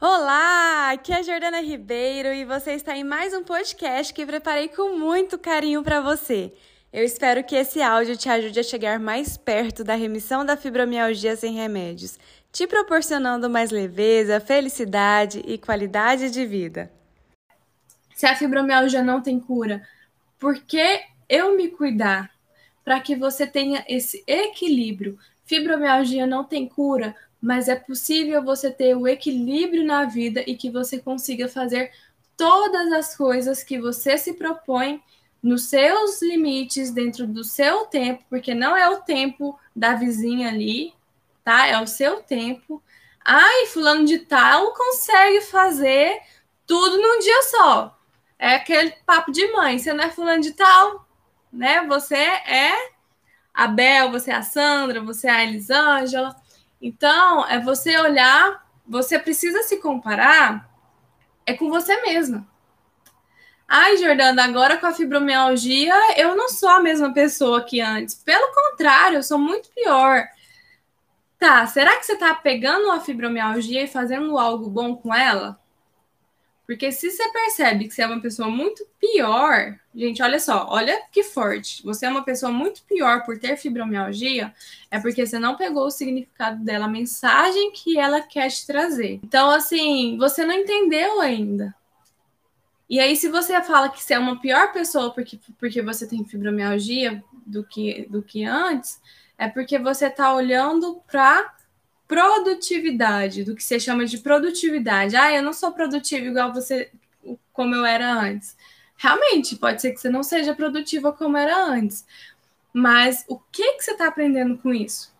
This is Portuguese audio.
Olá, aqui é a Jordana Ribeiro e você está em mais um podcast que preparei com muito carinho para você. Eu espero que esse áudio te ajude a chegar mais perto da remissão da fibromialgia sem remédios, te proporcionando mais leveza, felicidade e qualidade de vida. Se a fibromialgia não tem cura, por que eu me cuidar? Para que você tenha esse equilíbrio. Fibromialgia não tem cura, mas é possível você ter o equilíbrio na vida e que você consiga fazer todas as coisas que você se propõe nos seus limites, dentro do seu tempo, porque não é o tempo da vizinha ali, tá? É o seu tempo. Ai, fulano de tal consegue fazer tudo num dia só. É aquele papo de mãe, você não é fulano de tal, né? Você é a Bel, você é a Sandra, você é a Elisângela. Então, é você olhar, você precisa se comparar é com você mesma. Ai, Jordana, agora com a fibromialgia, eu não sou a mesma pessoa que antes. Pelo contrário, eu sou muito pior. Tá, será que você tá pegando a fibromialgia e fazendo algo bom com ela? Porque se você percebe que você é uma pessoa muito pior, gente, olha só, olha que forte. Você é uma pessoa muito pior por ter fibromialgia, é porque você não pegou o significado dela, a mensagem que ela quer te trazer. Então, assim, você não entendeu ainda. E aí, se você fala que você é uma pior pessoa porque, porque você tem fibromialgia do que, do que antes, é porque você está olhando para produtividade, do que você chama de produtividade. Ah, eu não sou produtivo igual você, como eu era antes. Realmente, pode ser que você não seja produtiva como era antes. Mas o que, que você está aprendendo com isso?